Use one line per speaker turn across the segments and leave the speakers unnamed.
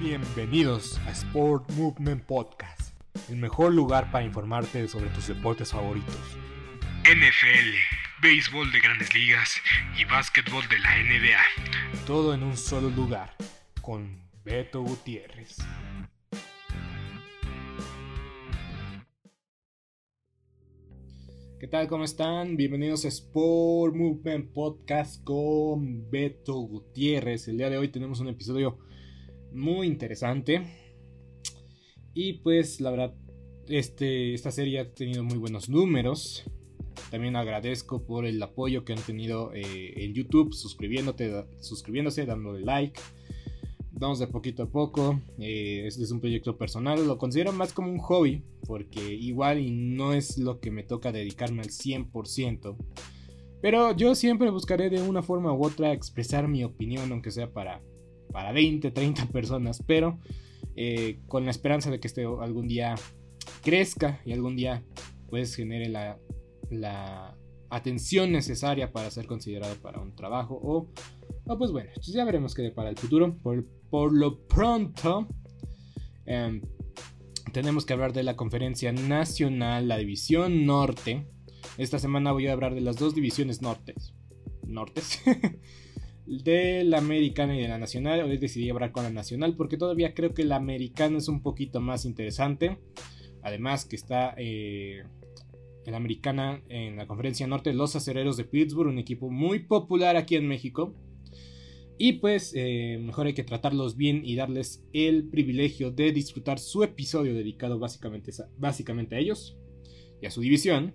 Bienvenidos a Sport Movement Podcast, el mejor lugar para informarte sobre tus deportes favoritos. NFL, béisbol de grandes ligas y básquetbol de la NBA. Todo en un solo lugar, con Beto Gutiérrez. ¿Qué tal? ¿Cómo están? Bienvenidos a Sport Movement Podcast con Beto Gutiérrez. El día de hoy tenemos un episodio muy interesante. Y pues la verdad, este, esta serie ha tenido muy buenos números. También agradezco por el apoyo que han tenido eh, en YouTube, suscribiéndote, suscribiéndose, dándole like. Vamos de poquito a poco. Eh, este es un proyecto personal. Lo considero más como un hobby. Porque igual y no es lo que me toca dedicarme al 100%. Pero yo siempre buscaré de una forma u otra expresar mi opinión. Aunque sea para para 20, 30 personas, pero eh, con la esperanza de que este algún día crezca y algún día pues genere la, atención necesaria para ser considerado para un trabajo o, pues bueno, ya veremos qué para el futuro. Por, por lo pronto, em, tenemos que hablar de la conferencia nacional, la división norte. Esta semana voy a hablar de las dos divisiones nortes. Nortes. de la americana y de la nacional. Hoy decidí hablar con la nacional porque todavía creo que la americana es un poquito más interesante. Además que está eh, en la americana en la conferencia norte los acereros de Pittsburgh, un equipo muy popular aquí en México. Y pues eh, mejor hay que tratarlos bien y darles el privilegio de disfrutar su episodio dedicado básicamente, básicamente a ellos y a su división.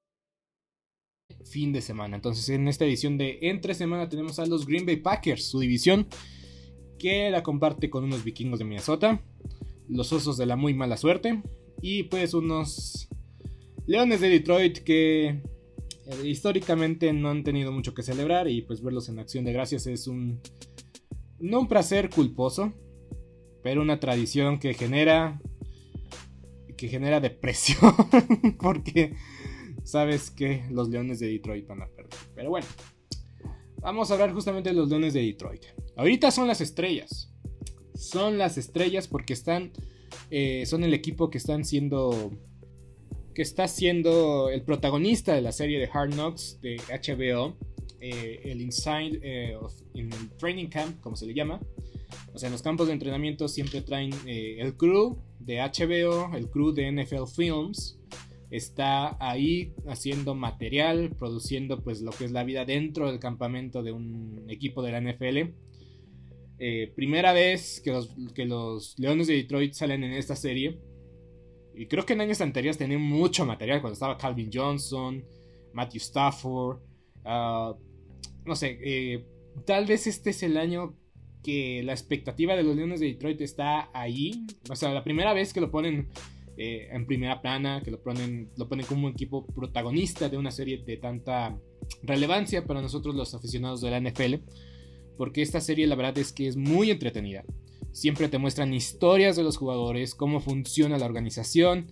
fin de semana. Entonces, en esta edición de Entre Semana tenemos a los Green Bay Packers, su división, que la comparte con unos vikingos de Minnesota, los osos de la muy mala suerte, y pues unos leones de Detroit que eh, históricamente no han tenido mucho que celebrar, y pues verlos en acción de gracias es un. No un placer culposo, pero una tradición que genera. que genera depresión, porque sabes que los Leones de Detroit van a perder. Pero bueno, vamos a hablar justamente de los Leones de Detroit. Ahorita son las estrellas. Son las estrellas porque están. Eh, son el equipo que están siendo. Que está siendo el protagonista de la serie de Hard Knocks de HBO. Eh, el Inside eh, in Training Camp, como se le llama. O sea, en los campos de entrenamiento siempre traen el crew de HBO, el crew de NFL Films. Está ahí haciendo material, produciendo pues lo que es la vida dentro del campamento de un equipo de la NFL. Eh, primera vez que los, que los Leones de Detroit salen en esta serie. Y creo que en años anteriores tenían mucho material cuando estaba Calvin Johnson, Matthew Stafford. Ah, no sé, eh, tal vez este es el año que la expectativa de los Leones de Detroit está ahí. O sea, la primera vez que lo ponen eh, en primera plana, que lo ponen, lo ponen como un equipo protagonista de una serie de tanta relevancia para nosotros los aficionados de la NFL porque esta serie la verdad es que es muy entretenida. Siempre te muestran historias de los jugadores, cómo funciona la organización.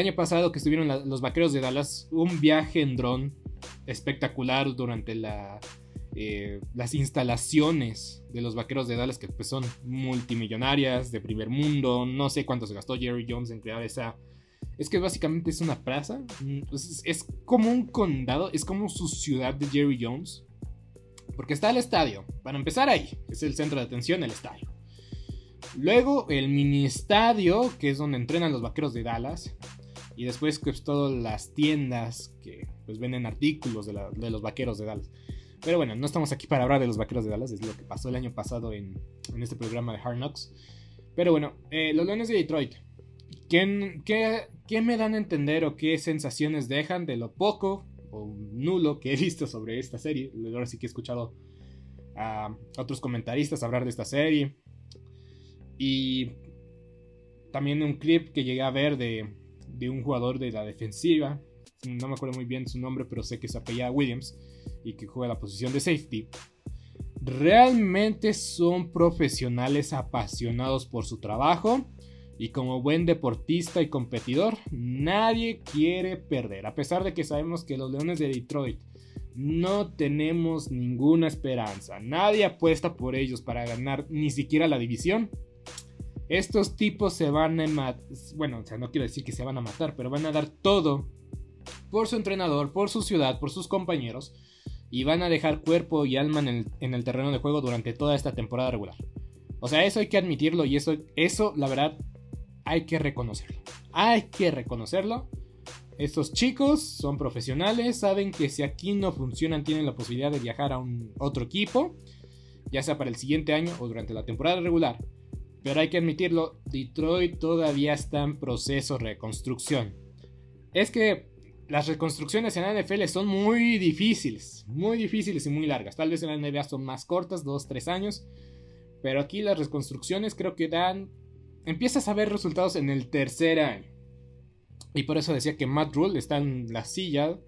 año pasado que estuvieron los vaqueros de Dallas, un viaje en dron espectacular durante eh, las instalaciones de los vaqueros de Dallas, que pues son multimillonarias, de primer mundo. No sé cuánto se gastó Jerry Jones en crear esa. Es que básicamente es una plaza. Mm, es, como un condado, es como su ciudad de Jerry Jones. Porque está el estadio. Para empezar ahí, es el centro de atención, el estadio. Luego el mini estadio, que es donde entrenan los vaqueros de Dallas. Y después pues todas las tiendas que pues venden artículos de, los vaqueros de Dallas. Pero bueno, no estamos aquí para hablar de los vaqueros de Dallas, es lo que pasó el año pasado en, este programa de Hard Knocks. Pero bueno, eh, los Leones de Detroit. ¿Qué, ¿Qué, me dan a entender o qué sensaciones dejan de lo poco o nulo que he visto sobre esta serie? Ahora sí que he escuchado a otros comentaristas hablar de esta serie. Y también un clip que llegué a ver de, de un jugador de la defensiva. No me acuerdo muy bien su nombre, pero sé que se apellida Williams y que juega la posición de safety. Realmente son profesionales apasionados por su trabajo y como buen deportista y competidor, nadie quiere perder. A pesar de que sabemos que los Leones de Detroit no tenemos ninguna esperanza, nadie apuesta por ellos para ganar ni siquiera la división. Estos tipos se van a matar. Bueno, o sea, no quiero decir que se van a matar, pero van a dar todo por su entrenador, por su ciudad, por sus compañeros. Y van a dejar cuerpo y alma en el, terreno de juego durante toda esta temporada regular. O sea, eso hay que admitirlo y eso, eso, la verdad, hay que reconocerlo. Hay que reconocerlo. Estos chicos son profesionales, saben que si aquí no funcionan tienen la posibilidad de viajar a un otro equipo, ya sea para el siguiente año o durante la temporada regular. Pero hay que admitirlo, Detroit todavía está en proceso de reconstrucción. Es que las reconstrucciones en la NFL son muy difíciles, muy difíciles y muy largas. Tal vez en la NBA son más cortas, 2-3 años. Pero aquí las reconstrucciones creo que dan... Empiezas a ver resultados en el tercer año. Y por eso decía que Matt Rule está en la silla,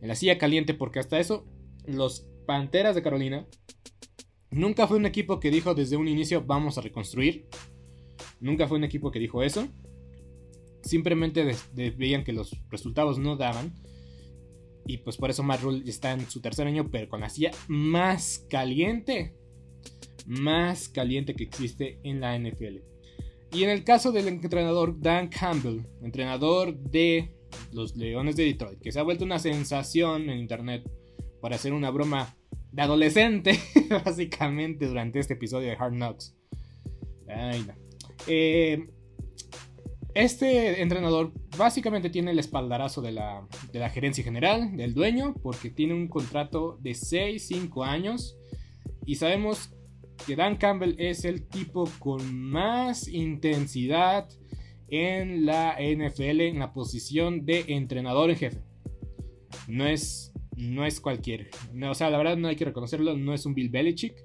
en la silla caliente, porque hasta eso los Panteras de Carolina Nunca fue un equipo que dijo desde un inicio vamos a reconstruir. Nunca fue un equipo que dijo eso. Simplemente veían que los resultados no daban. Y pues por eso Matt Rule está en su tercer año, pero con la silla más caliente. Más caliente que existe en la NFL. Y en el caso del entrenador Dan Campbell, entrenador de los Leones de Detroit, que se ha vuelto una sensación en internet para hacer una broma de adolescente, básicamente, durante este episodio de Hard Knocks. Ay, no. Eh, este entrenador básicamente tiene el espaldarazo de la, gerencia general, del dueño, porque tiene un contrato de 6-5 años. Y sabemos que Dan Campbell es el tipo con más intensidad en la NFL en la posición de entrenador en jefe. No es, no es cualquier. o sea, la verdad no hay que reconocerlo, no es un Bill Belichick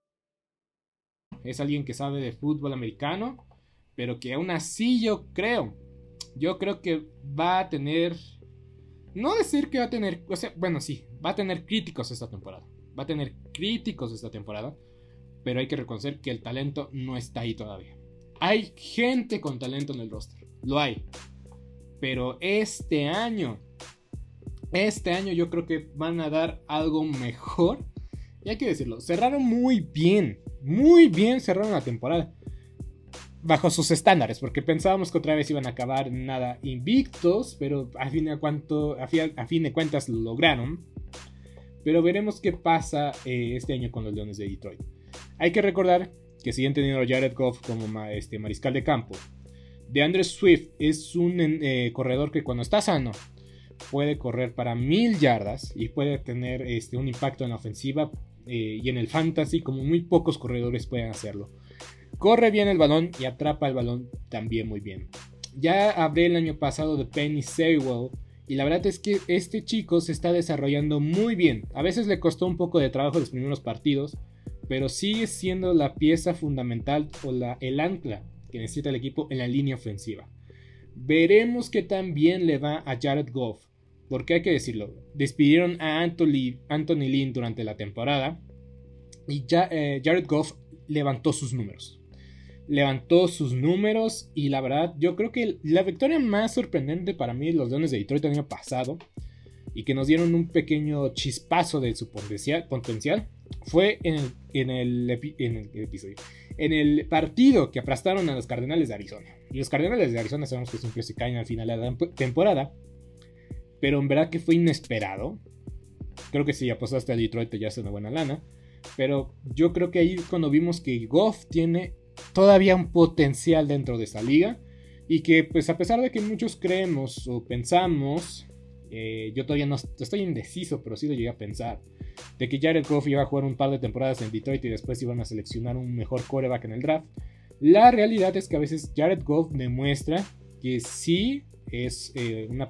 es alguien que sabe de fútbol americano, pero que aún así yo creo, yo creo que va a tener, no decir que va a tener, o sea, bueno, sí, va a tener críticos esta temporada, va a tener críticos esta temporada, pero hay que reconocer que el talento no está ahí todavía. Hay gente con talento en el roster, lo hay, pero este año, este año yo creo que van a dar algo mejor. Y hay que decirlo, cerraron muy bien muy bien cerraron la temporada. Bajo sus estándares, porque pensábamos que otra vez iban a acabar nada invictos, pero a fin de, a fin, de cuentas lo lograron. Pero veremos qué pasa eh, este año con los Leones de Detroit. Hay que recordar que siguen teniendo a Jared Goff como este, mariscal de campo. De Andrew Swift es un eh, corredor que cuando está sano puede correr para mil yardas y puede tener este, un impacto en la ofensiva eh, y en el fantasy como muy pocos corredores pueden hacerlo. Corre bien el balón y atrapa el balón también muy bien. Ya hablé el año pasado de Penny Sewell y la verdad es que este chico se está desarrollando muy bien. A veces le costó un poco de trabajo los primeros partidos, pero sigue siendo la pieza fundamental o la, el ancla que necesita el equipo en la línea ofensiva. Veremos qué tan bien le va a Jared Goff porque hay que decirlo, despidieron a Anthony, Anthony Lynn durante la temporada y ya, eh, Jared Goff levantó sus números. Levantó sus números y la verdad yo creo que la victoria más sorprendente para mí los Leones de Detroit el año pasado y que nos dieron un pequeño chispazo de su potencial, fue en el, episodio. En el partido que aplastaron a los Cardenales de Arizona. Y los Cardenales de Arizona sabemos que siempre se caen al final de la temporada pero en verdad que fue inesperado. Creo que si apostaste a Detroit ya es una buena lana. Pero yo creo que ahí cuando vimos que Goff tiene todavía un potencial dentro de esa liga. Y que pues a pesar de que muchos creemos o pensamos, eh, yo todavía no estoy indeciso, pero sí lo llegué a pensar, de que Jared Goff iba a jugar un par de temporadas en Detroit y después iban a seleccionar un mejor coreback en el draft. La realidad es que a veces Jared Goff demuestra que sí es eh, una...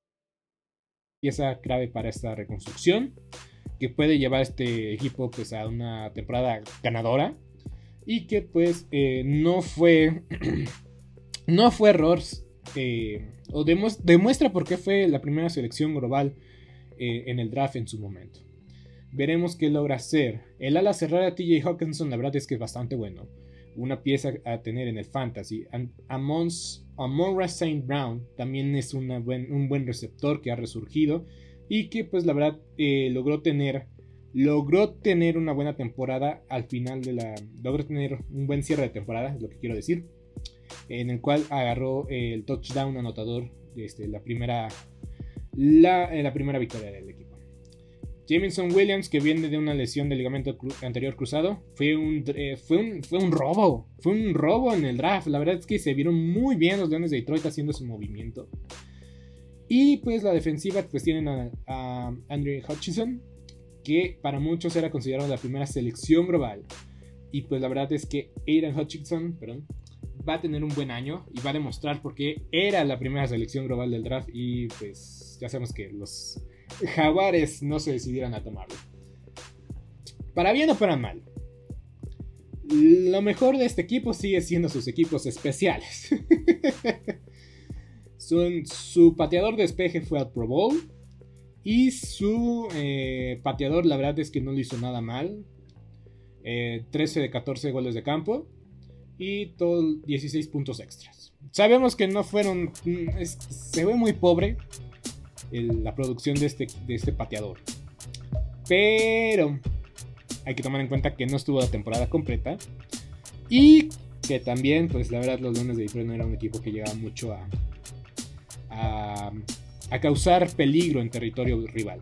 pieza clave para esta reconstrucción que puede llevar este equipo pues a una temporada ganadora y que pues eh, no fue no fue error eh, o demuestra por qué fue la primera selección global eh, en el draft en su momento. Veremos qué logra hacer. El ala cerrada TJ Hawkinson la verdad es que es bastante bueno. Una pieza a tener en el fantasy. Amons Amon St. Brown también es un buen receptor que ha resurgido y que pues la verdad eh, logró tener logró tener una buena temporada al final de la logró tener un buen cierre de temporada es lo que quiero decir en el cual agarró el touchdown anotador de este, la primera la, la primera victoria del equipo Jameson Williams, que viene de una lesión del ligamento anterior cruzado, fue un, eh, fue, un, fue un robo. Fue un robo en el draft. La verdad es que se vieron muy bien los Leones de Detroit haciendo su movimiento. Y pues la defensiva, pues tienen a, Andrew Hutchinson, que para muchos era considerado la primera selección global. Y pues la verdad es que Aiden Hutchinson, perdón, va a tener un buen año y va a demostrar por qué era la primera selección global del draft. Y pues ya sabemos que los Jaguares no se decidieron a tomarlo. Para bien o para mal. Lo mejor de este equipo sigue siendo sus equipos especiales. su, pateador de despeje fue al Pro Bowl. Y su eh, pateador, la verdad es que no le hizo nada mal. 13 eh, de 14 goles de campo. Y todo 16 puntos extras. Sabemos que no fueron. Se ve muy pobre la producción de este, de este pateador. Pero hay que tomar en cuenta que no estuvo la temporada completa. Y que también, pues la verdad, los Leones de Detroit no era un equipo que llegaba mucho a, a, a, causar peligro en territorio rival.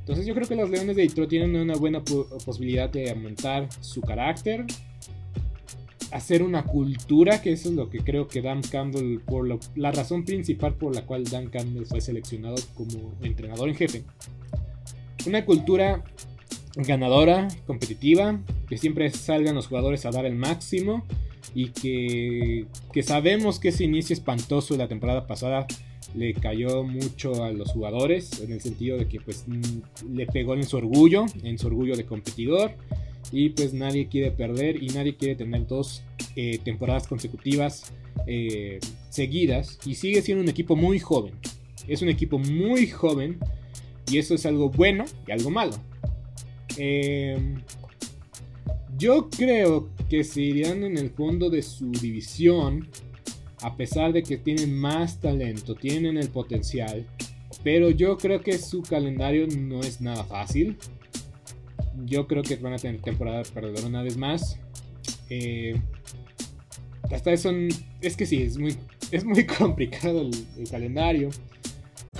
Entonces yo creo que los Leones de Detroit tienen una buena posibilidad de aumentar su carácter, hacer una cultura, que eso es lo que creo que Dan Campbell, por la razón principal por la cual Dan Campbell fue seleccionado como entrenador en jefe. Una cultura ganadora, competitiva, que siempre salgan los jugadores a dar el máximo y que, que sabemos que ese inicio espantoso de la temporada pasada le cayó mucho a los jugadores en el sentido de que pues le pegó en su orgullo, en su orgullo de competidor y pues nadie quiere perder y nadie quiere tener dos eh, temporadas consecutivas eh, seguidas y sigue siendo un equipo muy joven. Es un equipo muy joven y eso es algo bueno y algo malo. Em, yo creo que se irían en el fondo de su división a pesar de que tienen más talento, tienen el potencial, pero yo creo que su calendario no es nada fácil. Yo creo que van a tener temporada perdedora una vez más. Eh, hasta eso es que sí, es muy, es muy complicado el calendario.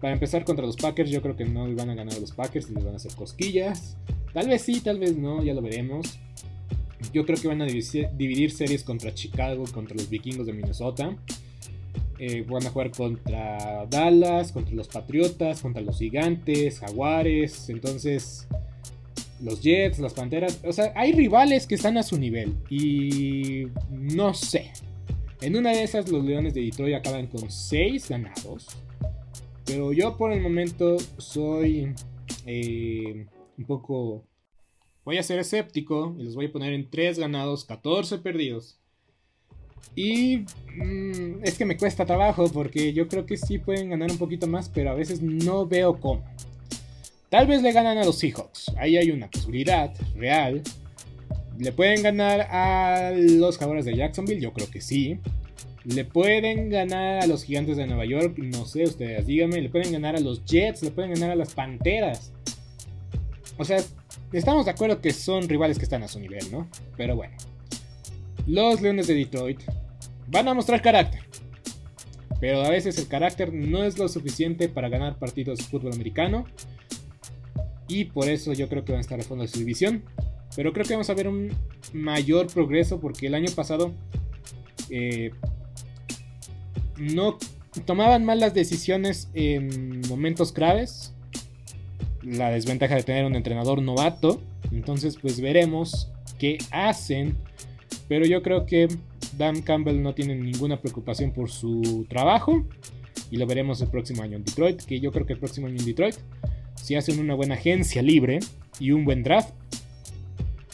Para empezar contra los Packers, yo creo que no van a ganar los Packers y les van a hacer cosquillas. Tal vez sí, tal vez no, ya lo veremos. Yo creo que van a dividir, series contra Chicago, contra los vikingos de Minnesota. Eh, van a jugar contra Dallas, contra los Patriotas, contra los Gigantes, Jaguares. Entonces, los Jets, las Panteras. O sea, hay rivales que están a su nivel. Y no sé. En una de esas, los Leones de Detroit acaban con 6 ganados. Pero yo por el momento soy eh, un poco... Voy a ser escéptico y los voy a poner en 3 ganados, 14 perdidos. Y mm, es que me cuesta trabajo porque yo creo que sí pueden ganar un poquito más, pero a veces no veo cómo. Tal vez le ganan a los Seahawks, ahí hay una posibilidad real. ¿Le pueden ganar a los jugadores de Jacksonville? Yo creo que sí. Le pueden ganar a los gigantes de Nueva York, no sé ustedes, díganme, le pueden ganar a los Jets, le pueden ganar a las Panteras. O sea, estamos de acuerdo que son rivales que están a su nivel, ¿no? Pero bueno. Los Leones de Detroit van a mostrar carácter. Pero a veces el carácter no es lo suficiente para ganar partidos de fútbol americano. Y por eso yo creo que van a estar al fondo de su división. Pero creo que vamos a ver un mayor progreso porque el año pasado eh, no tomaban mal las decisiones en momentos graves. La desventaja de tener un entrenador novato. Entonces, pues veremos qué hacen. Pero yo creo que Dan Campbell no tiene ninguna preocupación por su trabajo. Y lo veremos el próximo año en Detroit. Que yo creo que el próximo año en Detroit, si hacen una buena agencia libre y un buen draft,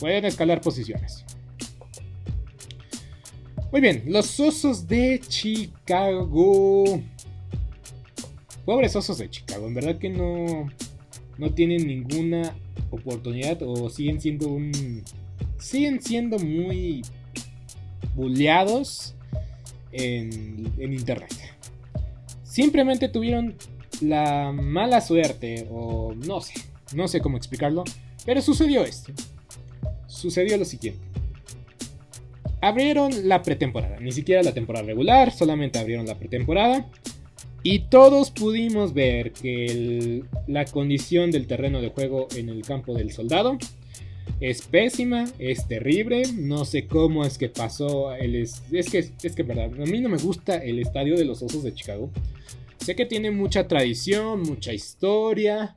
pueden escalar posiciones. Muy bien, los osos de Chicago. Pobres osos de Chicago, en verdad que no, no tienen ninguna oportunidad o siguen siendo un... Siguen siendo muy bulleados en, en internet. Simplemente tuvieron la mala suerte o no sé, no sé cómo explicarlo, pero sucedió esto. Sucedió lo siguiente abrieron la pretemporada, ni siquiera la temporada regular, solamente abrieron la pretemporada. Y todos pudimos ver que la condición del terreno de juego en el campo del soldado es pésima, es terrible. No sé cómo es que pasó. El es, que, es que, verdad, a mí no me gusta el estadio de los Osos de Chicago. Sé que tiene mucha tradición, mucha historia.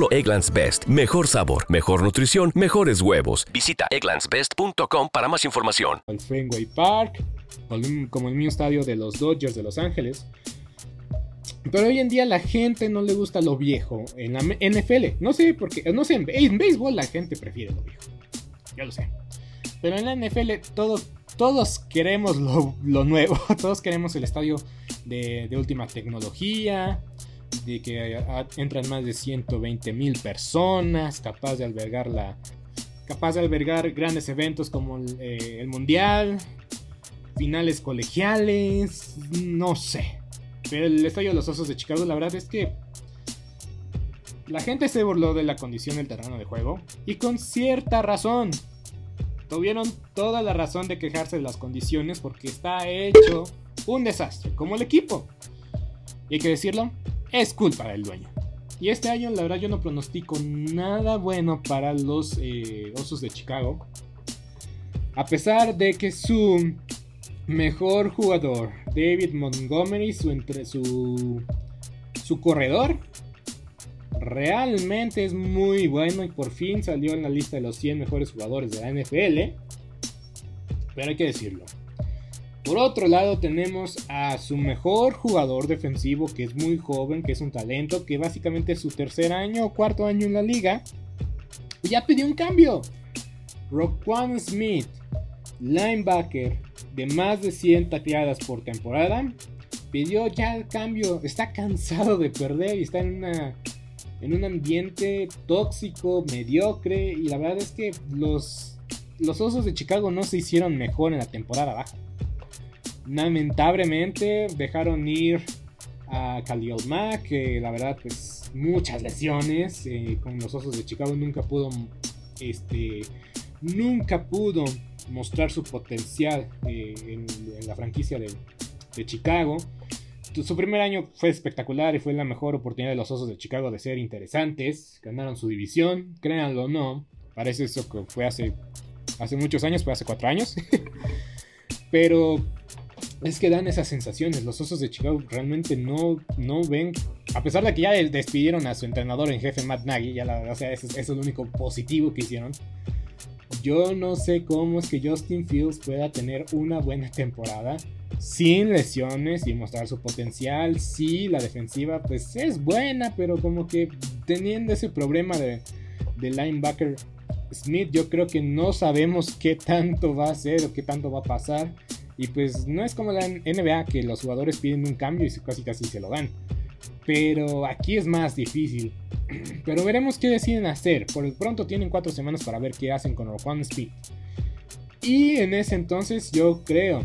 Egglands Best. Mejor sabor, mejor nutrición, mejores huevos. Visita egglandsbest.com para más información.
El Fenway Park, como el mismo estadio de los Dodgers de Los Ángeles. Pero hoy en día la gente no le gusta lo viejo en la NFL. No sé por qué. No sé, en, béisbol la gente prefiere lo viejo. Ya lo sé. Pero en la NFL todos queremos lo, nuevo. Todos queremos el estadio de, última tecnología. De que entran más de 120 mil personas. Capaz de albergar la. Capaz de albergar grandes eventos como el, eh, el mundial. Finales colegiales. No sé el estadio de los Osos de Chicago, la verdad es que la gente se burló de la condición del terreno de juego y con cierta razón. Tuvieron toda la razón de quejarse de las condiciones porque está hecho un desastre, como el equipo. Y hay que decirlo, es culpa del dueño. Y este año, la verdad, yo no pronostico nada bueno para los eh, Osos de Chicago. A pesar de que su mejor jugador, David Montgomery, su, entre, su, su corredor, realmente es muy bueno y por fin salió en la lista de los 100 mejores jugadores de la NFL. Pero hay que decirlo. Por otro lado tenemos a su mejor jugador defensivo que es muy joven, que es un talento, que básicamente es su tercer año o cuarto año en la liga. Ya pidió un cambio. Roquan Smith, linebacker de más de 100 tacleadas por temporada, pidió ya el cambio. Está cansado de perder y está en, una, en un ambiente tóxico, mediocre. Y la verdad es que los, los Osos de Chicago no se hicieron mejor en la temporada baja. Lamentablemente dejaron ir a Khalil Mack, que la verdad pues muchas lesiones. Eh, con los Osos de Chicago nunca pudo... Este, nunca pudo mostrar su potencial eh, en, la franquicia de, Chicago. Su primer año fue espectacular y fue la mejor oportunidad de los Osos de Chicago de ser interesantes. Ganaron su división, créanlo o no. Parece eso que fue hace, hace muchos años, fue hace cuatro años. Pero es que dan esas sensaciones. Los Osos de Chicago realmente no, no ven. A pesar de que ya despidieron a su entrenador en jefe Matt Nagy, ya la, o sea, eso es lo único positivo que hicieron. Yo no sé cómo es que Justin Fields pueda tener una buena temporada sin lesiones y mostrar su potencial. Sí, la defensiva pues es buena, pero como que teniendo ese problema de, linebacker Smith, yo creo que no sabemos qué tanto va a hacer o qué tanto va a pasar. Y pues no es como la NBA que los jugadores piden un cambio y casi casi se lo dan. Pero aquí es más difícil. Pero veremos qué deciden hacer. Por el pronto tienen cuatro semanas para ver qué hacen con Roquan Speed. Y en ese entonces yo creo.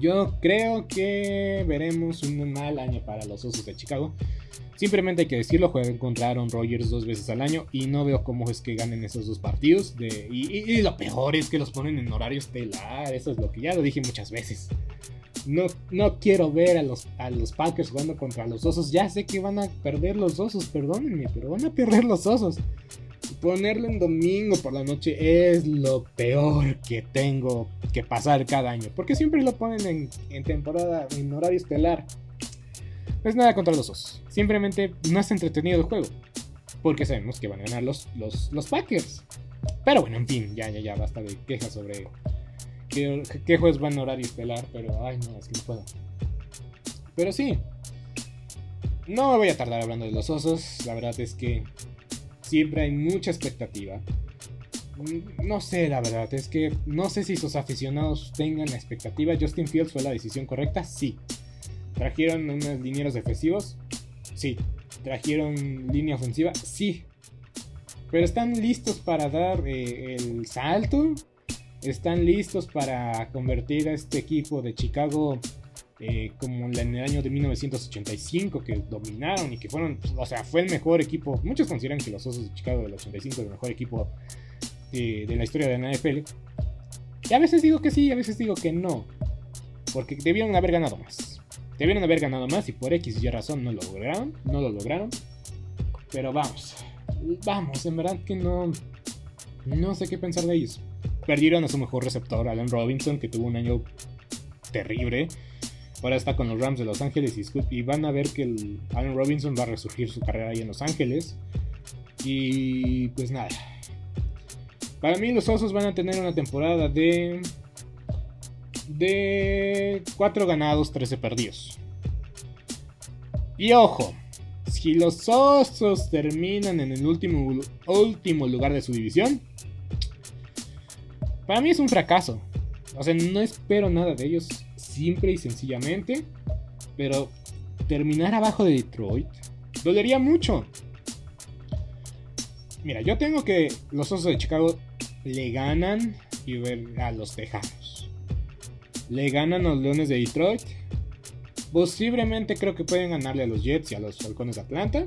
Yo creo que veremos un mal año para los Osos de Chicago. Simplemente hay que decirlo, juegan contra Aaron Rodgers dos veces al año y no veo cómo es que ganen esos dos partidos. Y, lo peor es que los ponen en horario estelar, eso es lo que ya lo dije muchas veces. No, no quiero ver a los, a los Packers jugando contra los osos. Ya sé que van a perder los osos, perdónenme, pero van a perder los osos. Ponerlo en domingo por la noche es lo peor que tengo que pasar cada año. Porque siempre lo ponen en, temporada, en horario estelar. No es nada contra los osos. Simplemente no es entretenido el juego. Porque sabemos que van a ganar los, los, los Packers. Pero bueno, en fin, ya, ya, ya, basta de quejas sobre qué, juegos van a horario estelar, pero ay no, es que no puedo. Pero sí, no me voy a tardar hablando de los osos, la verdad es que siempre hay mucha expectativa. Mm, no sé, la verdad, es que no sé si sus aficionados tengan la expectativa. Justin Fields fue la decisión correcta, sí. Trajeron unos linieros defensivos, sí. Trajeron línea ofensiva, sí. Pero están listos para dar eh, el salto están listos para convertir a este equipo de Chicago eh, como en el año de 1985 que dominaron y que fueron, o sea, fue el mejor equipo. Muchos consideran que los Osos de Chicago del 85 es el mejor equipo de, la historia de la NFL. Y a veces digo que sí, a veces digo que no. Porque debieron haber ganado más. Debieron haber ganado más y por X y razón no lo lograron. No lo lograron. Pero vamos. Vamos, en verdad que no. No sé qué pensar de ellos. Perdieron a su mejor receptor, Allen Robinson, que tuvo un año terrible. Ahora está con los Rams de Los Ángeles y, van a ver que el Allen Robinson va a resurgir su carrera ahí en Los Ángeles. Y pues nada. Para mí los Osos van a tener una temporada de... De 4 ganados, 13 perdidos. Y ojo, si los Osos terminan en el último, último lugar de su división, para mí es un fracaso. O sea, no espero nada de ellos, simple y sencillamente. Pero terminar abajo de Detroit dolería mucho. Mira, yo tengo que los Osos de Chicago le ganan y a los Tejanos. Le ganan a los Leones de Detroit. Posiblemente creo que pueden ganarle a los Jets y a los Falcones de Atlanta.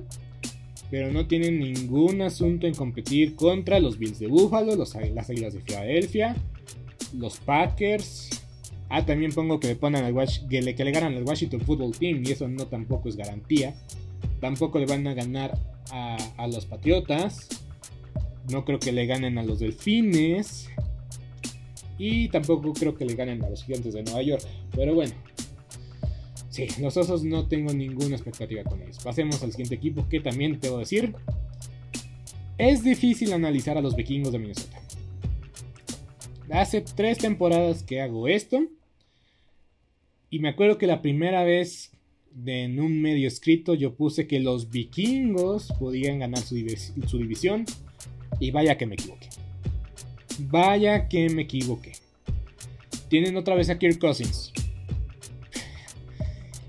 Pero no tienen ningún asunto en competir contra los Bills de Buffalo, las Águilas de Filadelfia, los Packers. Ah, también pongo que le, ponen al que, le, que le ganan al Washington Football Team y eso no tampoco es garantía. Tampoco le van a ganar a, a los Patriotas. No creo que le ganen a los Delfines. Y tampoco creo que le ganen a los Gigantes de Nueva York. Pero bueno. Sí, los Osos no tengo ninguna expectativa con ellos. Pasemos al siguiente equipo que también debo decir. Es difícil analizar a los vikingos de Minnesota. Hace tres temporadas que hago esto. Y me acuerdo que la primera vez en un medio escrito yo puse que los vikingos podían ganar su, su división. Y vaya que me equivoqué. Vaya que me equivoqué. Tienen otra vez a Kirk Cousins.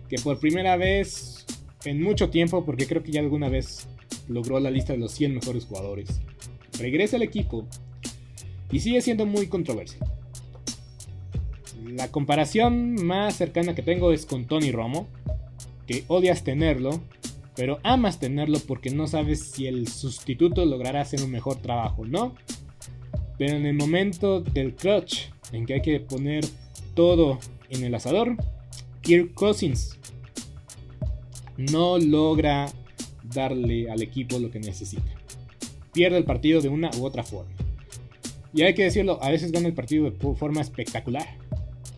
Que por primera vez en mucho tiempo, porque creo que ya alguna vez logró la lista de los 100 mejores jugadores. Regresa al equipo y sigue siendo muy controversial. La comparación más cercana que tengo es con Tony Romo, que odias tenerlo, pero amas tenerlo porque no sabes si el sustituto logrará hacer un mejor trabajo, ¿no? Pero en el momento del clutch, en que hay que poner todo en el asador, Kirk Cousins no logra darle al equipo lo que necesita. Pierde el partido de una u otra forma. Y hay que decirlo, a veces gana el partido de forma espectacular.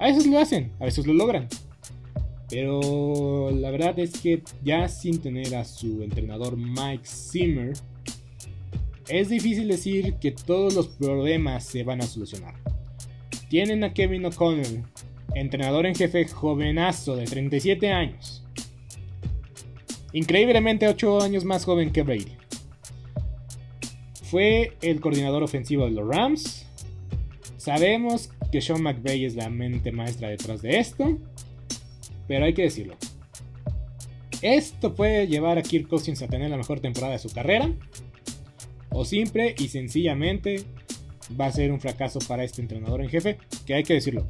A veces lo hacen, a veces lo logran. Pero la verdad es que ya sin tener a su entrenador Mike Zimmer, es difícil decir que todos los problemas se van a solucionar. Tienen a Kevin O'Connell, entrenador en jefe jovenazo de 37 años. Increíblemente 8 años más joven que Brady. Fue el coordinador ofensivo de los Rams. Sabemos que Sean McVay es la mente maestra detrás de esto. Pero hay que decirlo. Esto puede llevar a Kirk Cousins a tener la mejor temporada de su carrera o simple y sencillamente va a ser un fracaso para este entrenador en jefe, que hay que decirlo,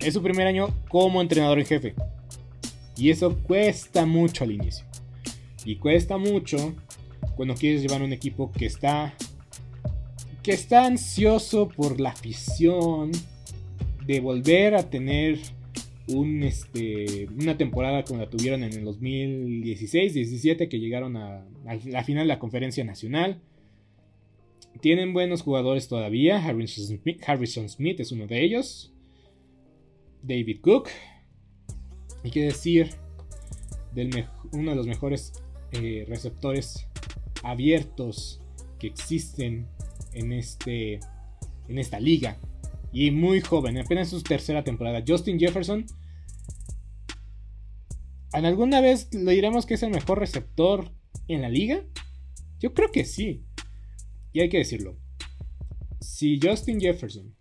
es su primer año como entrenador en jefe. Y eso cuesta mucho al inicio. Y cuesta mucho cuando quieres llevar un equipo que está que está ansioso por la afición de volver a tener este, una temporada como la tuvieron en el 2016-17 que llegaron a, la final de la conferencia nacional tienen buenos jugadores todavía. Harrison Smith, es uno de ellos. David Cook. Hay que decir, del uno de los mejores eh, receptores abiertos que existen en, este, en esta liga. Y muy joven, apenas su tercera temporada. Justin Jefferson. ¿En alguna vez le diremos que es el mejor receptor en la liga? Yo creo que sí. Y hay que decirlo. Si Justin Jefferson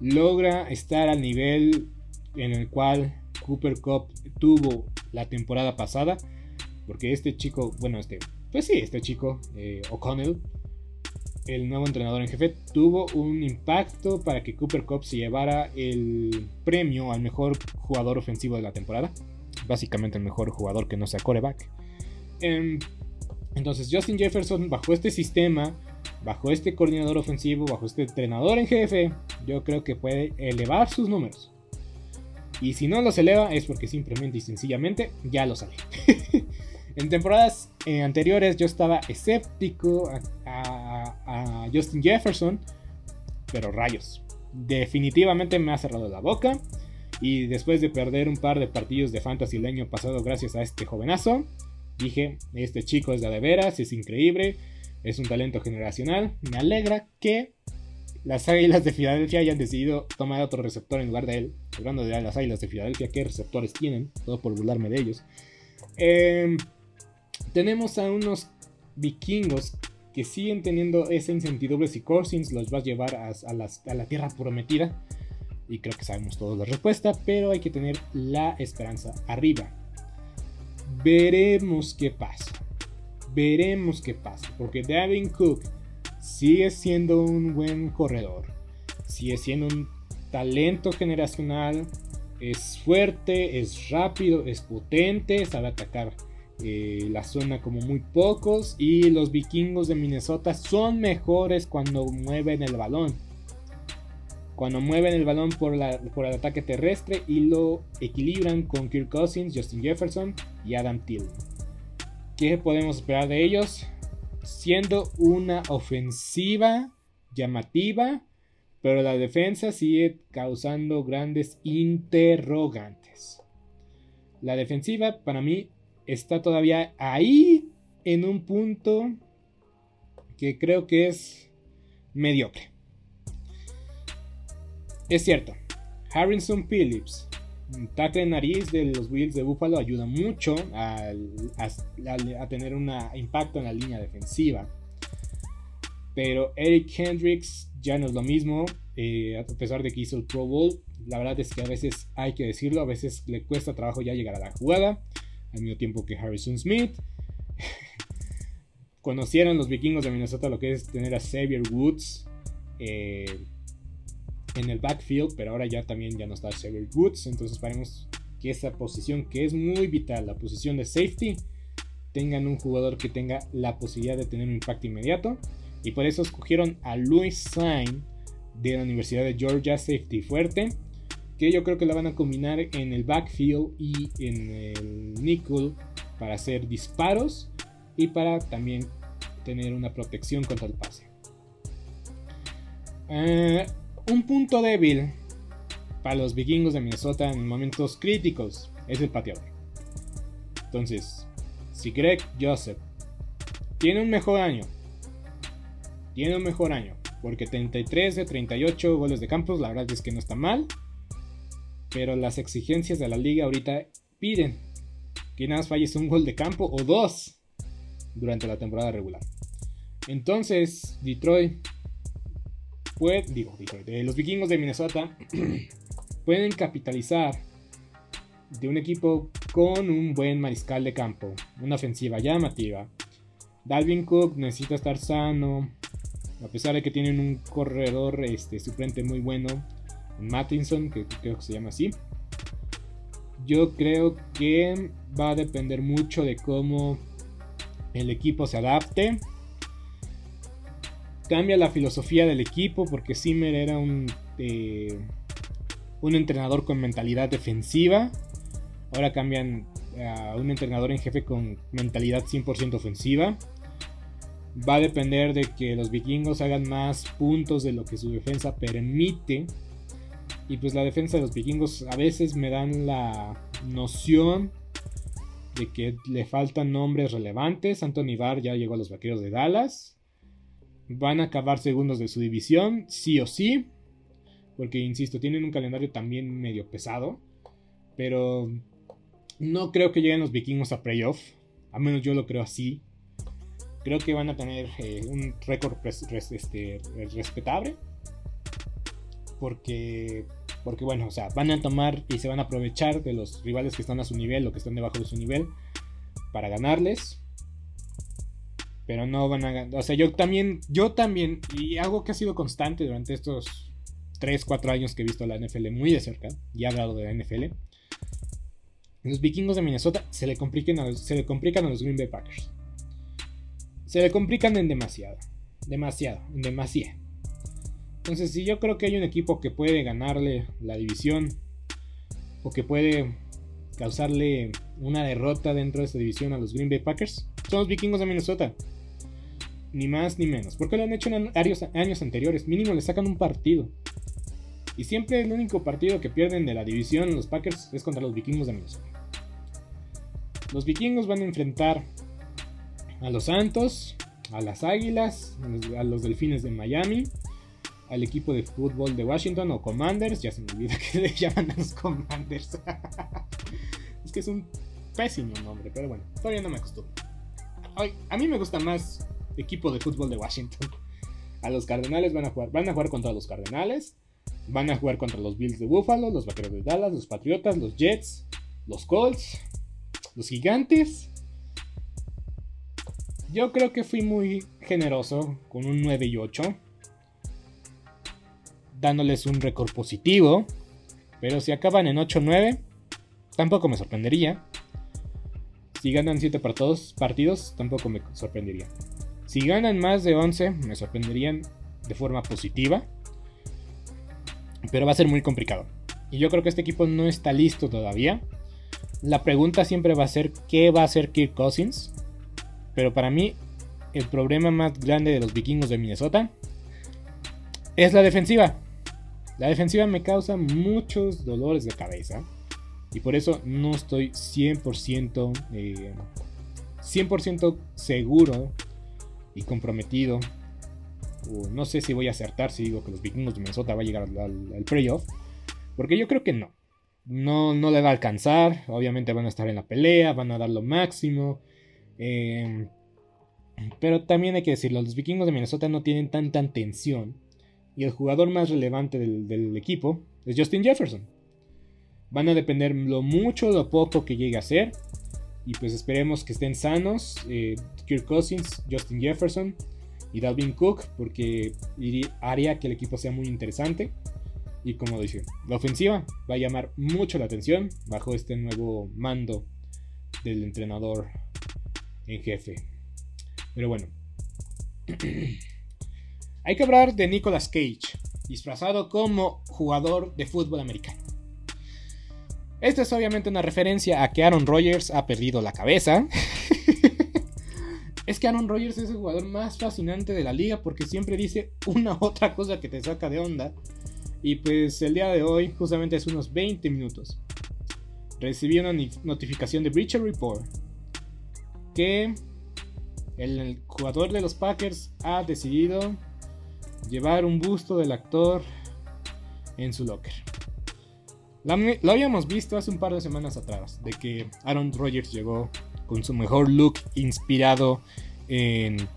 logra estar al nivel en el cual Cooper Cup tuvo la temporada pasada, porque este chico, bueno, este, pues sí, este chico, eh, O'Connell, el nuevo entrenador en jefe, tuvo un impacto para que Cooper Cup se llevara el premio al mejor jugador ofensivo de la temporada. Básicamente el mejor jugador que no sea coreback. Em, entonces Justin Jefferson bajo este sistema, bajo este coordinador ofensivo, bajo este entrenador en jefe, yo creo que puede elevar sus números. Y si no los eleva es porque simplemente y sencillamente ya lo sabe. en temporadas eh, anteriores yo estaba escéptico a, Justin Jefferson, pero rayos. Definitivamente me ha cerrado la boca. Y después de perder un par de partidos de fantasy el año pasado gracias a este jovenazo, Dije, este chico es de, veras, es increíble, es un talento generacional. Me alegra que las Águilas de Filadelfia hayan decidido tomar otro receptor en lugar de él. Hablando de las Águilas de Filadelfia, ¿qué receptores tienen? Todo por burlarme de ellos. Em, tenemos a unos vikingos que siguen teniendo esa incertidumbre si Corsins los va a llevar a, a la tierra prometida. Y creo que sabemos todos la respuesta, pero hay que tener la esperanza arriba. Veremos qué pasa. Veremos qué pasa. Porque Davin Cook sigue siendo un buen corredor. Sigue siendo un talento generacional. Es fuerte, es rápido, es potente, sabe atacar eh, la zona como muy pocos. Y los vikingos de Minnesota son mejores cuando mueven el balón. Cuando mueven el balón por, el ataque terrestre y lo equilibran con Kirk Cousins, Justin Jefferson y Adam Thielen. ¿Qué podemos esperar de ellos? Siendo una ofensiva llamativa, pero la defensa sigue causando grandes interrogantes. La defensiva para mí está todavía ahí en un punto que creo que es mediocre. Es cierto, Harrison Phillips, un tackle nariz de los Bills de Buffalo, ayuda mucho a, tener un impacto en la línea defensiva. Pero Eric Hendricks ya no es lo mismo, eh, a pesar de que hizo el Pro Bowl. La verdad es que a veces hay que decirlo, a veces le cuesta trabajo ya llegar a la jugada al mismo tiempo que Harrison Smith. Conocieron los vikingos de Minnesota lo que es tener a Xavier Woods eh, en el backfield, pero ahora ya también ya no está Xavier Woods, entonces esperemos que esa posición que es muy vital, la posición de safety, tengan un jugador que tenga la posibilidad de tener un impacto inmediato. Y por eso escogieron a Louis Sain de la Universidad de Georgia, safety fuerte que yo creo que la van a combinar en el backfield y en el nickel para hacer disparos y para también tener una protección contra el pase. Eh, un punto débil para los vikingos de Minnesota en momentos críticos es el pateador. Entonces, si Greg Joseph tiene un mejor año, tiene un mejor año, porque 33 de 38 goles de campos, la verdad es que no está mal. Pero las exigencias de la liga ahorita piden que nada más falles un gol de campo o dos durante la temporada regular. Entonces, Detroit, digo, eh, los vikingos de Minnesota pueden capitalizar de un equipo con un buen mariscal de campo, una ofensiva llamativa. Dalvin Cook necesita estar sano, a pesar de que tienen un corredor este, suplente muy bueno. Mattinson, que creo que se llama así. Yo creo que va a depender mucho de cómo el equipo se adapte. Cambia la filosofía del equipo porque Zimmer era un, eh, un entrenador con mentalidad defensiva. Ahora cambian a un entrenador en jefe con mentalidad 100% ofensiva. Va a depender de que los vikingos hagan más puntos de lo que su defensa permite y pues la defensa de los vikingos a veces me dan la noción de que le faltan nombres relevantes. Anthony Barr ya llegó a los vaqueros de Dallas. Van a acabar segundos de su división, sí o sí. Porque, insisto, tienen un calendario también medio pesado. Pero no creo que lleguen los vikingos a playoff. A menos yo lo creo así. Creo que van a tener eh, un récord este, respetable porque, porque bueno, o sea, van a tomar y se van a aprovechar de los rivales que están a su nivel o que están debajo de su nivel para ganarles. Pero no van a ganar. O sea, yo también, yo también, y algo que ha sido constante durante estos 3, 4 años que he visto la NFL muy de cerca, y he hablado de la NFL. Los vikingos de Minnesota se le, complican a se le complican a los Green Bay Packers. Se le complican en demasiado. Demasiado, en demasiado. Entonces, si yo creo que hay un equipo que puede ganarle la división o que puede causarle una derrota dentro de esta división a los Green Bay Packers, son los vikingos de Minnesota. Ni más ni menos. Porque lo han hecho en años, anteriores. Mínimo le sacan un partido. Y siempre el único partido que pierden de la división los Packers es contra los vikingos de Minnesota. Los vikingos van a enfrentar a los Santos, a las Águilas, a los Delfines de Miami al equipo de fútbol de Washington o Commanders. Ya se me olvida que le llaman a los Commanders. es que es un pésimo nombre, pero bueno, todavía no me acostumbro. a mí me gusta más equipo de fútbol de Washington. A los Cardenales van a jugar, van a jugar contra los Cardenales, van a jugar contra los Bills de Buffalo, los Vaqueros de Dallas, los Patriotas, los Jets, los Colts, los Gigantes. Yo creo que fui muy generoso con un 9 y 8, dándoles un récord positivo, pero si acaban en 8-9, tampoco me sorprendería. Si ganan 7 partidos, tampoco me sorprendería. Si ganan más de 11, me sorprenderían de forma positiva. Pero va a ser muy complicado. Y yo creo que este equipo no está listo todavía. La pregunta siempre va a ser qué va a hacer Kirk Cousins. Pero para mí, el problema más grande de los vikingos de Minnesota es la defensiva. La defensiva me causa muchos dolores de cabeza. Y por eso no estoy 100%, 100 eh, seguro y comprometido. no sé si voy a acertar si digo que los vikingos de Minnesota va a llegar al, playoff. Porque yo creo que no. no. No le va a alcanzar. Obviamente van a estar en la pelea, van a dar lo máximo. Em, pero también hay que decirlo, los vikingos de Minnesota no tienen tanta tensión. Y el jugador más relevante del, equipo es Justin Jefferson. Van a depender lo mucho lo poco que llegue a ser. Y pues esperemos que estén sanos. Eh, Kirk Cousins, Justin Jefferson y Dalvin Cook. Porque haría que el equipo sea muy interesante. Y como decía, la ofensiva va a llamar mucho la atención bajo este nuevo mando del entrenador en jefe. Pero bueno. Hay que hablar de Nicolas Cage, disfrazado como jugador de fútbol americano. Esta es obviamente una referencia a que Aaron Rodgers ha perdido la cabeza. es que Aaron Rodgers es el jugador más fascinante de la liga porque siempre dice una otra cosa que te saca de onda. Y pues el día de hoy, justamente hace unos 20 minutos, recibí una notificación de Breacher Report que el jugador de los Packers ha decidido llevar un busto del actor en su locker. Lo habíamos visto hace un par de semanas atrás, de que Aaron Rodgers llegó con su mejor look inspirado en,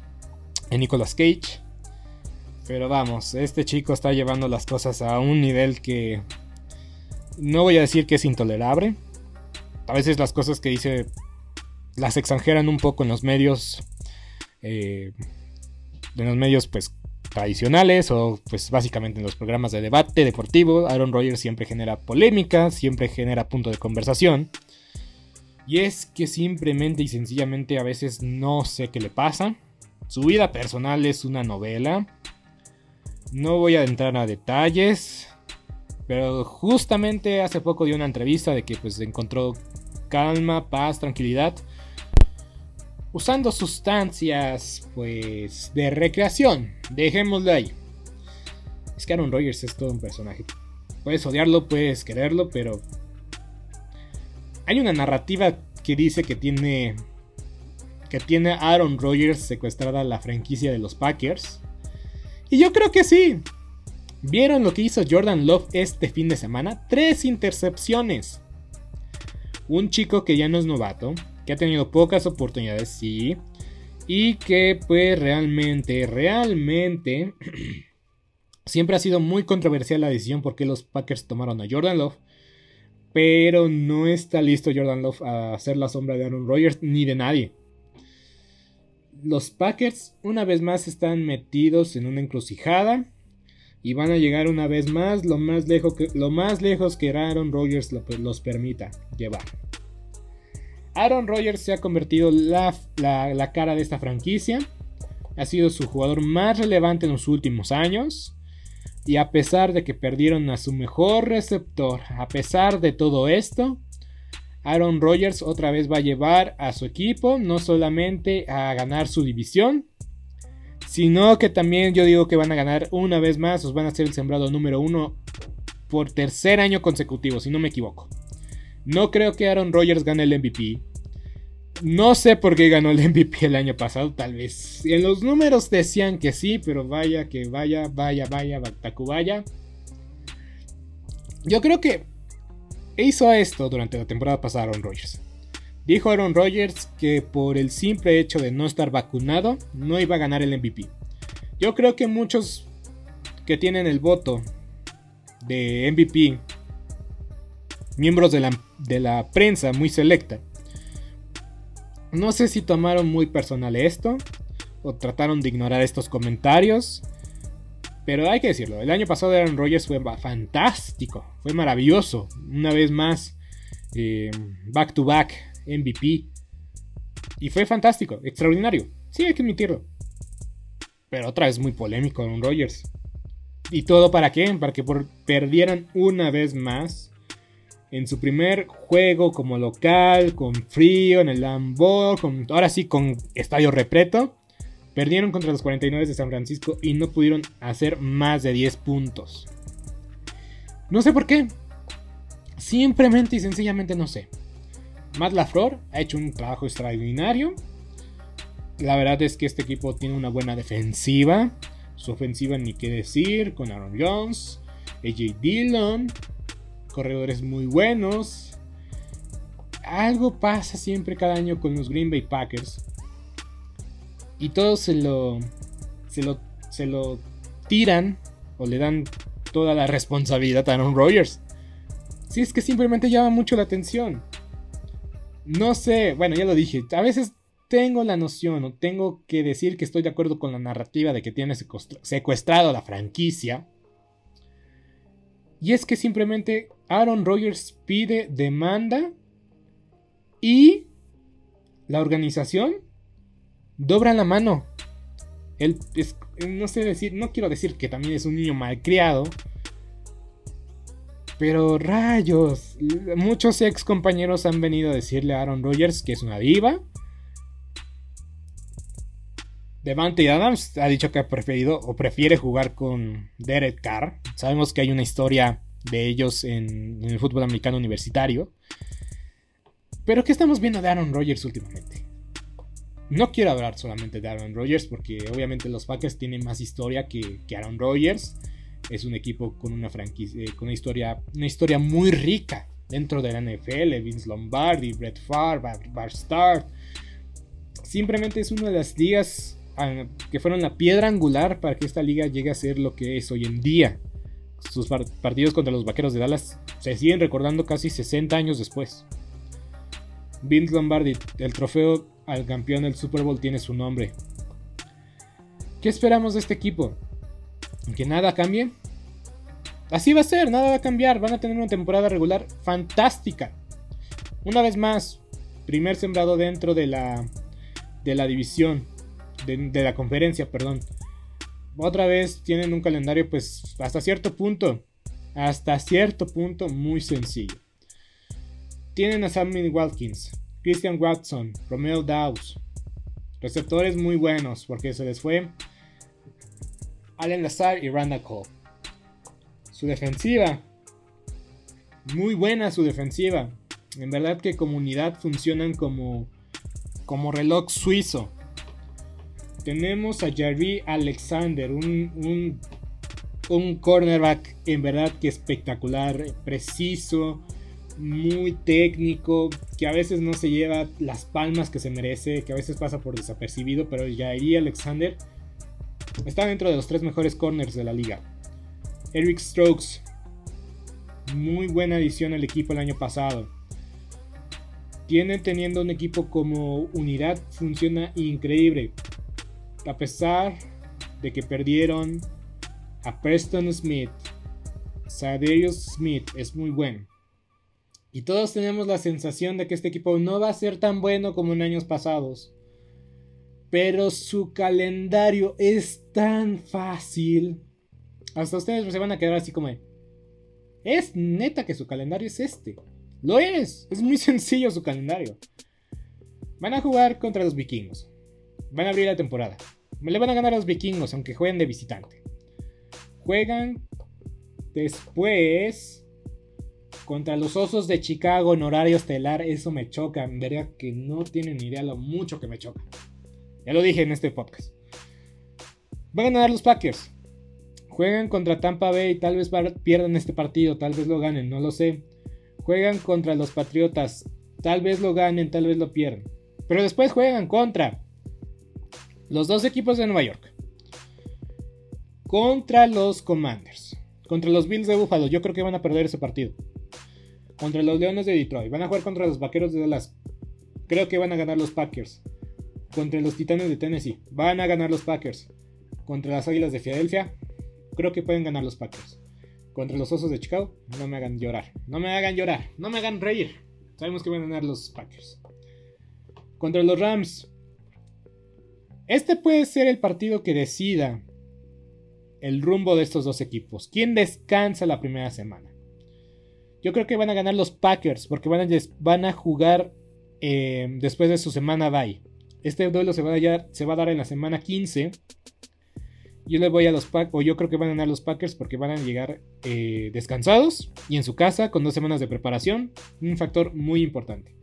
en Nicolas Cage. Pero vamos, este chico está llevando las cosas a un nivel que no voy a decir que es intolerable. A veces las cosas que dice las exageran un poco en los medios. Eh, en los medios pues tradicionales o pues básicamente en los programas de debate deportivo, Aaron Rodgers siempre genera polémica, siempre genera punto de conversación. Y es que simplemente y sencillamente a veces no sé qué le pasa. Su vida personal es una novela. No voy a entrar a detalles. Pero justamente hace poco dio una entrevista de que pues encontró calma, paz, tranquilidad usando sustancias pues de recreación. Dejémoslo ahí. Es que Aaron Rodgers es todo un personaje. Puedes odiarlo, puedes quererlo, pero hay una narrativa que dice que tiene que tiene Aaron Rodgers secuestrada la franquicia de los Packers. Y yo creo que sí. ¿Vieron lo que hizo Jordan Love este fin de semana? Tres intercepciones. Un chico que ya no es novato, que ha tenido pocas oportunidades, sí, y que pues realmente, realmente, siempre ha sido muy controversial la decisión porque los Packers tomaron a Jordan Love, pero no está listo Jordan Love a ser la sombra de Aaron Rodgers ni de nadie. Los Packers una vez más están metidos en una encrucijada y van a llegar una vez más lo más lejos que, lo más lejos que Aaron Rodgers los permita llevar. Aaron Rodgers se ha convertido la, la, cara de esta franquicia. Ha sido su jugador más relevante en los últimos años. Y a pesar de que perdieron a su mejor receptor, a pesar de todo esto, Aaron Rodgers otra vez va a llevar a su equipo no solamente a ganar su división, sino que también yo digo que van a ganar una vez más, os van a ser el sembrado número uno por tercer año consecutivo, si no me equivoco. No creo que Aaron Rodgers gane el MVP. No sé por qué ganó el MVP el año pasado, tal vez. En los números decían que sí, pero vaya, que vaya, vaya, vaya, vaya. Yo creo que hizo esto durante la temporada pasada Aaron Rodgers. Dijo Aaron Rodgers que por el simple hecho de no estar vacunado no iba a ganar el MVP. Yo creo que muchos que tienen el voto de MVP, miembros de la, de la prensa muy selecta, no sé si tomaron muy personal esto o trataron de ignorar estos comentarios. Pero hay que decirlo, el año pasado Aaron Rodgers fue fantástico, fue maravilloso. Una vez más, eh, back to back MVP. Y fue fantástico, extraordinario. Sí, hay que admitirlo. Pero otra vez muy polémico Aaron Rodgers. ¿Y todo para qué? Para que perdieran una vez más en su primer juego como local, con frío, en el Lambeau, con, ahora sí con estadio repleto. Perdieron contra los 49 de San Francisco y no pudieron hacer más de 10 puntos. No sé por qué. Simplemente y sencillamente no sé. Matt LaFleur ha hecho un trabajo extraordinario. La verdad es que este equipo tiene una buena defensiva. Su ofensiva ni qué decir, con Aaron Jones, AJ Dillon, corredores muy buenos. Algo pasa siempre cada año con los Green Bay Packers. Y todos se lo, se lo, se lo tiran o le dan toda la responsabilidad a Aaron Rodgers. Si es que simplemente llama mucho la atención. No sé, bueno, ya lo dije, a veces tengo la noción o tengo que decir que estoy de acuerdo con la narrativa de que tiene secuestrado la franquicia. Y es que simplemente Aaron Rodgers pide demanda y la organización dobra la mano. Él no sé decir, no quiero decir que también es un niño malcriado, pero rayos, muchos ex compañeros han venido a decirle a Aaron Rodgers que es una diva. Devante Adams ha dicho que ha preferido o prefiere jugar con Derek Carr. Sabemos que hay una historia de ellos en, el fútbol americano universitario. Pero ¿qué estamos viendo de Aaron Rodgers últimamente? No quiero hablar solamente de Aaron Rodgers porque obviamente los Packers tienen más historia que, que Aaron Rodgers es un equipo con una franquicia, eh, con una historia, una historia muy rica dentro de la NFL. Vince Lombardi, Brett Favre, Bart Starr. Simplemente es una de las ligas ah, que fueron la piedra angular para que esta liga llegue a ser lo que es hoy en día. Sus partidos contra los Vaqueros de Dallas se siguen recordando casi 60 años después. Vince Lombardi, el trofeo al campeón del Super Bowl tiene su nombre. ¿Qué esperamos de este equipo? que nada cambie. Así va a ser, nada va a cambiar. Van a tener una temporada regular fantástica. Una vez más, primer sembrado dentro de la, de la división, de, la conferencia, perdón. Otra vez tienen un calendario, pues hasta cierto punto, hasta cierto punto muy sencillo. Tienen a Sammy Watkins, Christian Watson, Romeo Dawes. Receptores muy buenos, porque se les fue Allen Lazar y Randall Cole. Su defensiva. Muy buena su defensiva. En verdad que como unidad funcionan como, como reloj suizo. Tenemos a Jarry Alexander, un, un, un cornerback en verdad que espectacular, preciso, muy técnico, que a veces no se lleva las palmas que se merece, que a veces pasa por desapercibido, pero Jairi Alexander Está dentro de los tres mejores corners de la liga. Eric Strokes. Muy buena adición al equipo el año pasado. Tienen teniendo un equipo como unidad funciona increíble. A pesar de que perdieron a Preston Smith. Sadarius Smith es muy bueno. Y todos tenemos la sensación de que este equipo no va a ser tan bueno como en años pasados. Pero su calendario es tan fácil. Hasta ustedes se van a quedar así como Es neta que su calendario es este. Lo es. Es muy sencillo su calendario. Van a jugar contra los vikingos. Van a abrir la temporada. Le van a ganar a los vikingos aunque jueguen de visitante. Juegan después contra los Osos de Chicago en horario estelar. Eso me choca. En verdad que no tienen idea lo mucho que me choca. Ya lo dije en este podcast. Van a ganar los Packers. Juegan contra Tampa Bay, tal vez pierdan este partido, tal vez lo ganen, no lo sé. Juegan contra los Patriotas. Tal vez lo ganen, tal vez lo pierdan. Pero después juegan contra los dos equipos de Nueva York. Contra los Commanders. Contra los Bills de Buffalo. Yo creo que van a perder ese partido. Contra los Leones de Detroit. Van a jugar contra los Vaqueros de Dallas. Creo que van a ganar los Packers. Contra los Titanes de Tennessee. Van a ganar los Packers. Contra las Águilas de Filadelfia. Creo que pueden ganar los Packers. Contra los Osos de Chicago. No me hagan llorar. No me hagan llorar. No me hagan reír. Sabemos que van a ganar los Packers. Contra los Rams. Este puede ser el partido que decida el rumbo de estos dos equipos. ¿Quién descansa la primera semana? Yo creo que van a ganar los Packers porque van a, jugar eh, después de su semana bye. Este duelo se va, a, se va a dar en la semana 15. Yo le voy a los Packers, o yo creo que van a ganar los Packers porque van a llegar eh, descansados y en su casa con dos semanas de preparación. Un factor muy importante.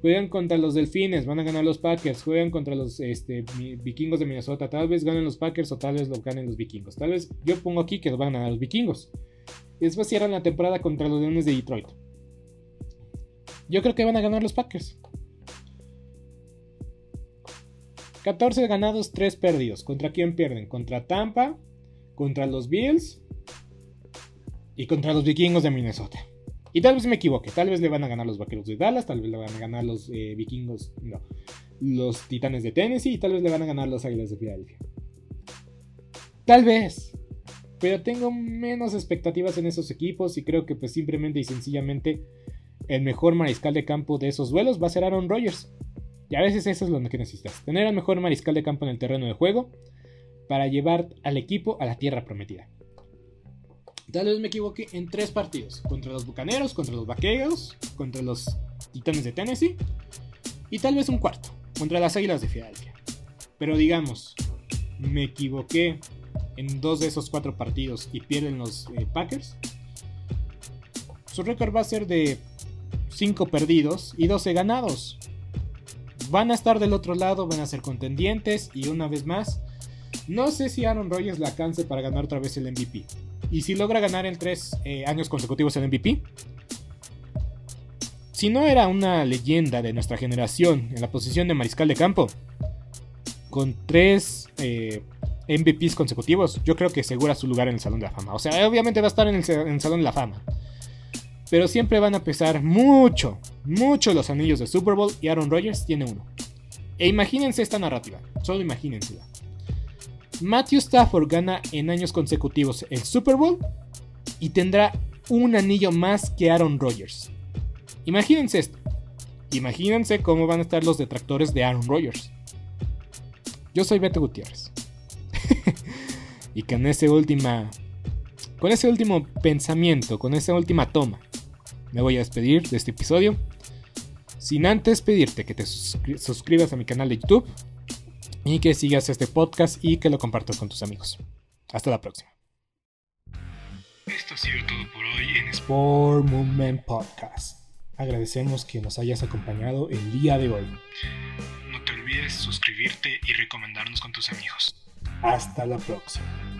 Juegan contra los Delfines, van a ganar los Packers. Juegan contra los este, vikingos de Minnesota. Tal vez ganen los Packers o tal vez lo ganen los vikingos. Tal vez yo pongo aquí que van a ganar los vikingos. Después cierran la temporada contra los Leones de Detroit. Yo creo que van a ganar los Packers. 14 ganados, 3 perdidos. ¿Contra quién pierden? Contra Tampa, contra los Bills y contra los vikingos de Minnesota. Y tal vez me equivoque, tal vez le van a ganar los vaqueros de Dallas, tal vez le van a ganar los eh, vikingos, no, los titanes de Tennessee y tal vez le van a ganar los águilas de Filadelfia. Tal vez. Pero tengo menos expectativas en esos equipos y creo que pues simplemente y sencillamente el mejor mariscal de campo de esos duelos va a ser Aaron Rodgers. Y a veces eso es lo que necesitas, tener al mejor mariscal de campo en el terreno de juego para llevar al equipo a la tierra prometida. Tal vez me equivoqué en tres partidos. Contra los Bucaneros, contra los Vaqueros, contra los Titanes de Tennessee. Y tal vez un cuarto, contra las Águilas de Filadelfia. Pero digamos, me equivoqué en dos de esos cuatro partidos y pierden los eh, Packers. Su récord va a ser de 5 perdidos y 12 ganados. Van a estar del otro lado, van a ser contendientes y una vez más, no sé si Aaron Rodgers la alcance para ganar otra vez el MVP. Y si logra ganar en tres eh, años consecutivos el MVP, si no era una leyenda de nuestra generación en la posición de mariscal de campo, con tres eh, MVPs consecutivos, yo creo que asegura su lugar en el Salón de la Fama. O sea, obviamente va a estar en el, Salón de la Fama. Pero siempre van a pesar mucho, mucho los anillos de Super Bowl y Aaron Rodgers tiene uno. E imagínense esta narrativa, solo imagínensela. Matthew Stafford gana en años consecutivos el Super Bowl y tendrá un anillo más que Aaron Rodgers. Imagínense esto. Imagínense cómo van a estar los detractores de Aaron Rodgers. Yo soy Beto Gutiérrez. y con ese última con ese último pensamiento, con esa última toma, me voy a despedir de este episodio. Sin antes pedirte que te suscribas a mi canal de YouTube, y que sigas este podcast y que lo compartas con tus amigos. Hasta la próxima. Esto ha sido todo por hoy en Sport Movement Podcast. Agradecemos que nos hayas acompañado el día de hoy. No te olvides suscribirte y recomendarnos con tus amigos. Hasta la próxima.